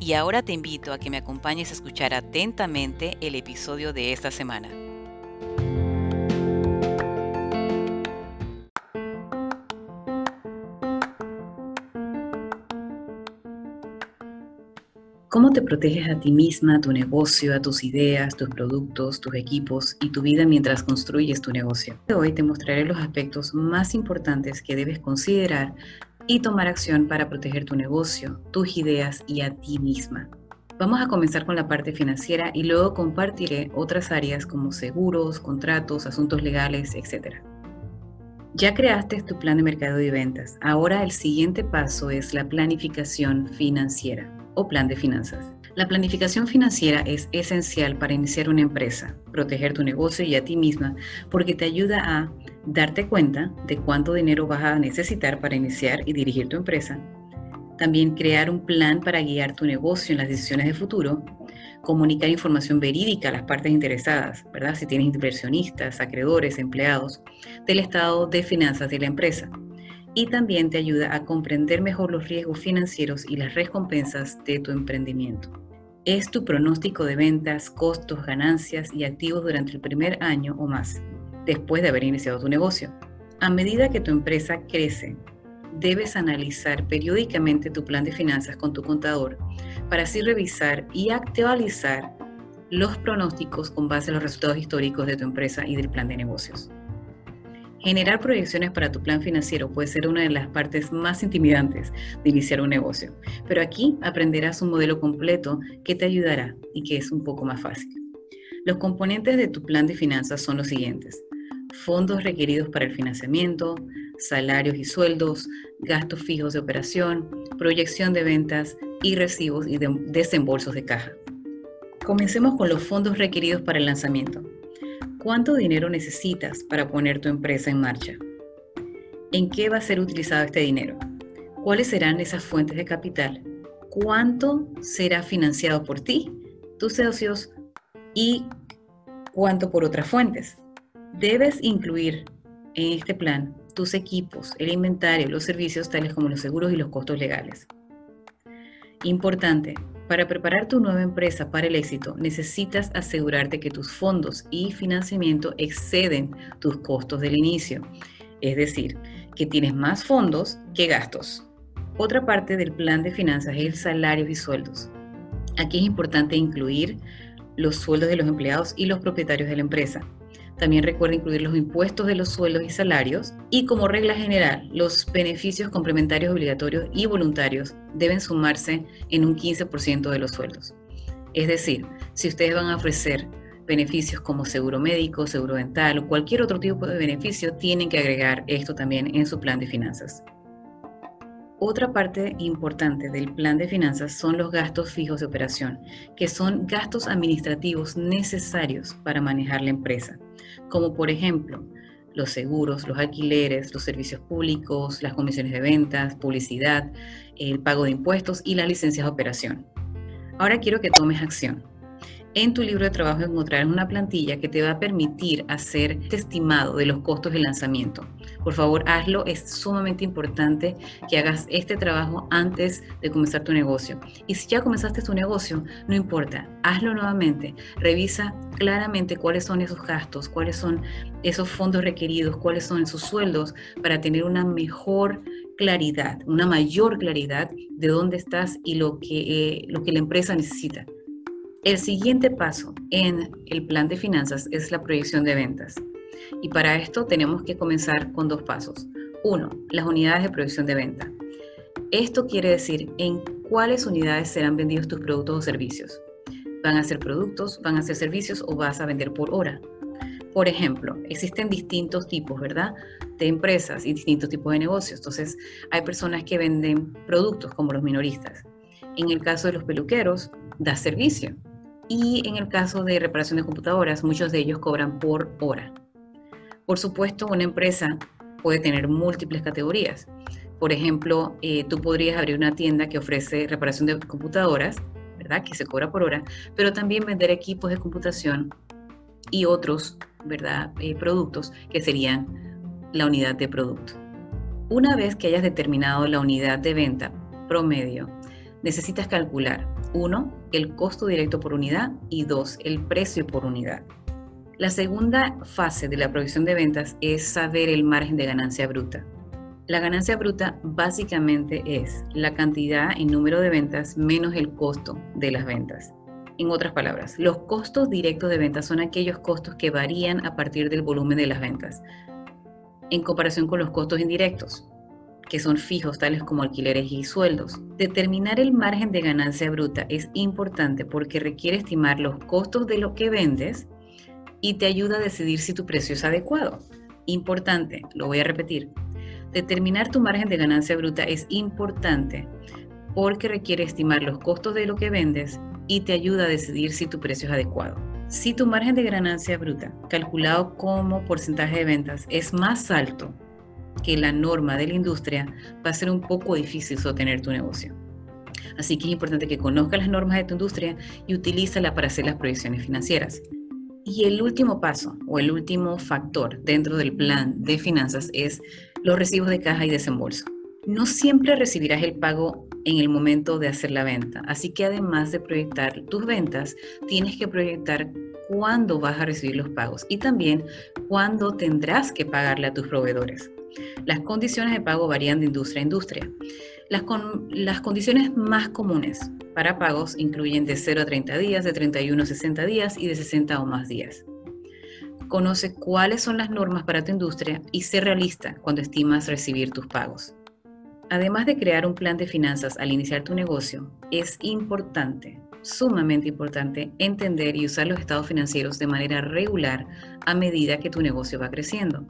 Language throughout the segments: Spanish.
y ahora te invito a que me acompañes a escuchar atentamente el episodio de esta semana. ¿Cómo te proteges a ti misma, a tu negocio, a tus ideas, tus productos, tus equipos y tu vida mientras construyes tu negocio? Hoy te mostraré los aspectos más importantes que debes considerar y tomar acción para proteger tu negocio, tus ideas y a ti misma. Vamos a comenzar con la parte financiera y luego compartiré otras áreas como seguros, contratos, asuntos legales, etc. Ya creaste tu plan de mercado y ventas. Ahora el siguiente paso es la planificación financiera o plan de finanzas. La planificación financiera es esencial para iniciar una empresa, proteger tu negocio y a ti misma, porque te ayuda a darte cuenta de cuánto dinero vas a necesitar para iniciar y dirigir tu empresa. También crear un plan para guiar tu negocio en las decisiones de futuro. Comunicar información verídica a las partes interesadas, ¿verdad? Si tienes inversionistas, acreedores, empleados, del estado de finanzas de la empresa y también te ayuda a comprender mejor los riesgos financieros y las recompensas de tu emprendimiento es tu pronóstico de ventas, costos, ganancias y activos durante el primer año o más, después de haber iniciado tu negocio. A medida que tu empresa crece, debes analizar periódicamente tu plan de finanzas con tu contador para así revisar y actualizar los pronósticos con base a los resultados históricos de tu empresa y del plan de negocios. Generar proyecciones para tu plan financiero puede ser una de las partes más intimidantes de iniciar un negocio, pero aquí aprenderás un modelo completo que te ayudará y que es un poco más fácil. Los componentes de tu plan de finanzas son los siguientes. Fondos requeridos para el financiamiento, salarios y sueldos, gastos fijos de operación, proyección de ventas y recibos y desembolsos de caja. Comencemos con los fondos requeridos para el lanzamiento. ¿Cuánto dinero necesitas para poner tu empresa en marcha? ¿En qué va a ser utilizado este dinero? ¿Cuáles serán esas fuentes de capital? ¿Cuánto será financiado por ti, tus socios y cuánto por otras fuentes? Debes incluir en este plan tus equipos, el inventario, los servicios tales como los seguros y los costos legales. Importante, para preparar tu nueva empresa para el éxito, necesitas asegurarte que tus fondos y financiamiento exceden tus costos del inicio, es decir, que tienes más fondos que gastos. Otra parte del plan de finanzas es el salario y sueldos. Aquí es importante incluir los sueldos de los empleados y los propietarios de la empresa. También recuerda incluir los impuestos de los sueldos y salarios y como regla general, los beneficios complementarios obligatorios y voluntarios deben sumarse en un 15% de los sueldos. Es decir, si ustedes van a ofrecer beneficios como seguro médico, seguro dental o cualquier otro tipo de beneficio, tienen que agregar esto también en su plan de finanzas. Otra parte importante del plan de finanzas son los gastos fijos de operación, que son gastos administrativos necesarios para manejar la empresa, como por ejemplo los seguros, los alquileres, los servicios públicos, las comisiones de ventas, publicidad, el pago de impuestos y las licencias de operación. Ahora quiero que tomes acción. En tu libro de trabajo encontrarás una plantilla que te va a permitir hacer este estimado de los costos de lanzamiento. Por favor, hazlo. Es sumamente importante que hagas este trabajo antes de comenzar tu negocio. Y si ya comenzaste tu negocio, no importa, hazlo nuevamente. Revisa claramente cuáles son esos gastos, cuáles son esos fondos requeridos, cuáles son esos sueldos para tener una mejor claridad, una mayor claridad de dónde estás y lo que, eh, lo que la empresa necesita. El siguiente paso en el plan de finanzas es la proyección de ventas. Y para esto tenemos que comenzar con dos pasos. Uno, las unidades de proyección de venta. Esto quiere decir en cuáles unidades serán vendidos tus productos o servicios. ¿Van a ser productos, van a ser servicios o vas a vender por hora? Por ejemplo, existen distintos tipos, ¿verdad? De empresas y distintos tipos de negocios. Entonces, hay personas que venden productos como los minoristas. En el caso de los peluqueros, da servicio Y en el caso de reparación de computadoras, muchos de ellos cobran por hora. Por supuesto, una empresa puede tener múltiples categorías. Por ejemplo, eh, tú podrías abrir una tienda que ofrece reparación de computadoras, ¿verdad? Que se cobra por hora, pero también vender equipos de computación y otros, ¿verdad? Eh, productos que serían la unidad de producto. Una vez que hayas determinado la unidad de venta promedio, necesitas calcular, uno, el costo directo por unidad y dos, el precio por unidad. La segunda fase de la provisión de ventas es saber el margen de ganancia bruta. La ganancia bruta básicamente es la cantidad en número de ventas menos el costo de las ventas. En otras palabras, los costos directos de ventas son aquellos costos que varían a partir del volumen de las ventas, en comparación con los costos indirectos, que son fijos tales como alquileres y sueldos. Determinar el margen de ganancia bruta es importante porque requiere estimar los costos de lo que vendes y te ayuda a decidir si tu precio es adecuado. Importante, lo voy a repetir. Determinar tu margen de ganancia bruta es importante porque requiere estimar los costos de lo que vendes y te ayuda a decidir si tu precio es adecuado. Si tu margen de ganancia bruta, calculado como porcentaje de ventas, es más alto que la norma de la industria, va a ser un poco difícil sostener tu negocio. Así que es importante que conozcas las normas de tu industria y utilízala para hacer las proyecciones financieras. Y el último paso o el último factor dentro del plan de finanzas es los recibos de caja y desembolso. No siempre recibirás el pago en el momento de hacer la venta, así que además de proyectar tus ventas, tienes que proyectar cuándo vas a recibir los pagos y también cuándo tendrás que pagarle a tus proveedores. Las condiciones de pago varían de industria a industria. Las, condiciones más comunes para pagos incluyen de 0 a 30 días, de 31 a 60 días y de 60 o más días. Conoce cuáles son las normas para tu industria y sé realista cuando estimas recibir tus pagos. Además de crear un plan de finanzas al iniciar tu negocio, es importante, sumamente importante, entender y usar los estados financieros de manera regular a medida que tu negocio va creciendo.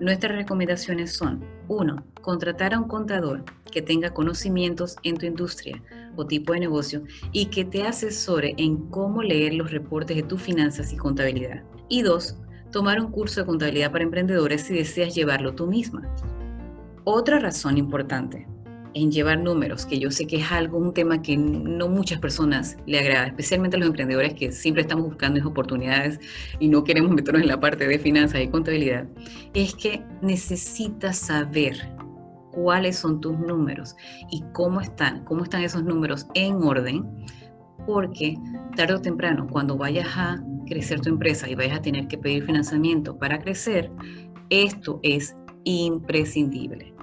Nuestras recomendaciones son 1. Contratar a un contador que tenga conocimientos en tu industria o tipo de negocio y que te asesore en cómo leer los reportes de tus finanzas y contabilidad. Y 2. Tomar un curso de contabilidad para emprendedores si deseas llevarlo tú misma. Otra razón importante en llevar números, que yo sé que es algo, un tema que no muchas personas le agrada, especialmente los emprendedores que siempre estamos buscando oportunidades y no queremos meternos en la parte de finanzas y contabilidad, es que necesitas saber cuáles son tus números y cómo están, cómo están esos números en orden, porque tarde o temprano, cuando vayas a crecer tu empresa y vayas a tener que pedir financiamiento para crecer, esto es imprescindible.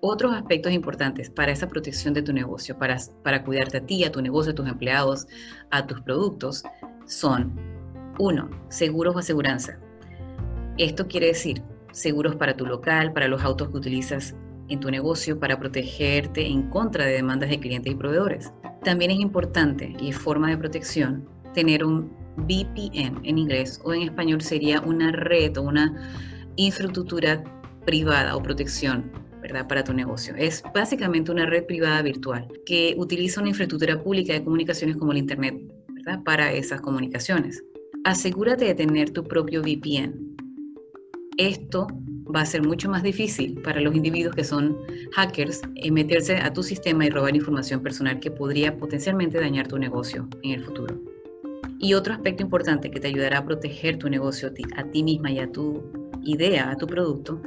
Otros aspectos importantes para esa protección de tu negocio, para, para cuidarte a ti, a tu negocio, a tus empleados, a tus productos, son, uno, seguros o aseguranza. Esto quiere decir seguros para tu local, para los autos que utilizas en tu negocio, para protegerte en contra de demandas de clientes y proveedores. También es importante y es forma de protección tener un VPN en inglés o en español sería una red o una infraestructura privada o protección para tu negocio. Es básicamente una red privada virtual que utiliza una infraestructura pública de comunicaciones como el Internet, Para esas comunicaciones. Asegúrate de tener tu propio VPN. Esto va a ser mucho más difícil para los individuos que son hackers en meterse a tu sistema y robar información personal que podría potencialmente dañar tu negocio en el futuro. Y otro aspecto importante que te ayudará a proteger tu negocio a ti misma y a tu idea, a tu producto,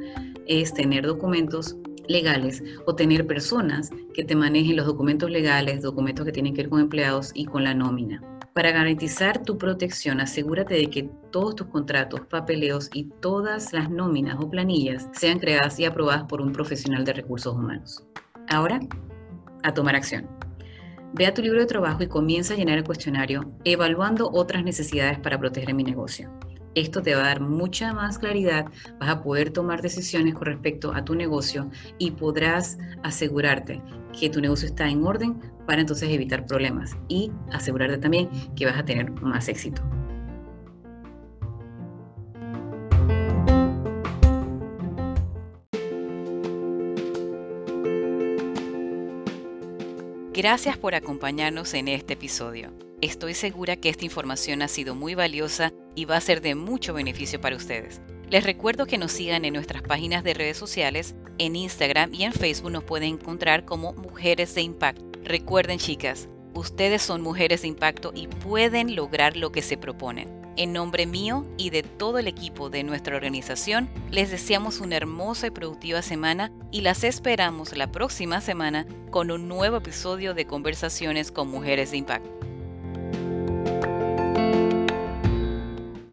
es tener documentos legales o tener personas que te manejen los documentos legales, documentos que tienen que ver con empleados y con la nómina. Para garantizar tu protección, asegúrate de que todos tus contratos, papeleos y todas las nóminas o planillas sean creadas y aprobadas por un profesional de recursos humanos. Ahora, a tomar acción. Ve a tu libro de trabajo y comienza a llenar el cuestionario evaluando otras necesidades para proteger mi negocio. Esto te va a dar mucha más claridad, vas a poder tomar decisiones con respecto a tu negocio y podrás asegurarte que tu negocio está en orden para entonces evitar problemas y asegurarte también que vas a tener más éxito. Gracias por acompañarnos en este episodio. Estoy segura que esta información ha sido muy valiosa y va a ser de mucho beneficio para ustedes. Les recuerdo que nos sigan en nuestras páginas de redes sociales, en Instagram y en Facebook nos pueden encontrar como Mujeres de Impacto. Recuerden chicas, ustedes son mujeres de impacto y pueden lograr lo que se proponen. En nombre mío y de todo el equipo de nuestra organización, les deseamos una hermosa y productiva semana y las esperamos la próxima semana con un nuevo episodio de Conversaciones con Mujeres de Impacto.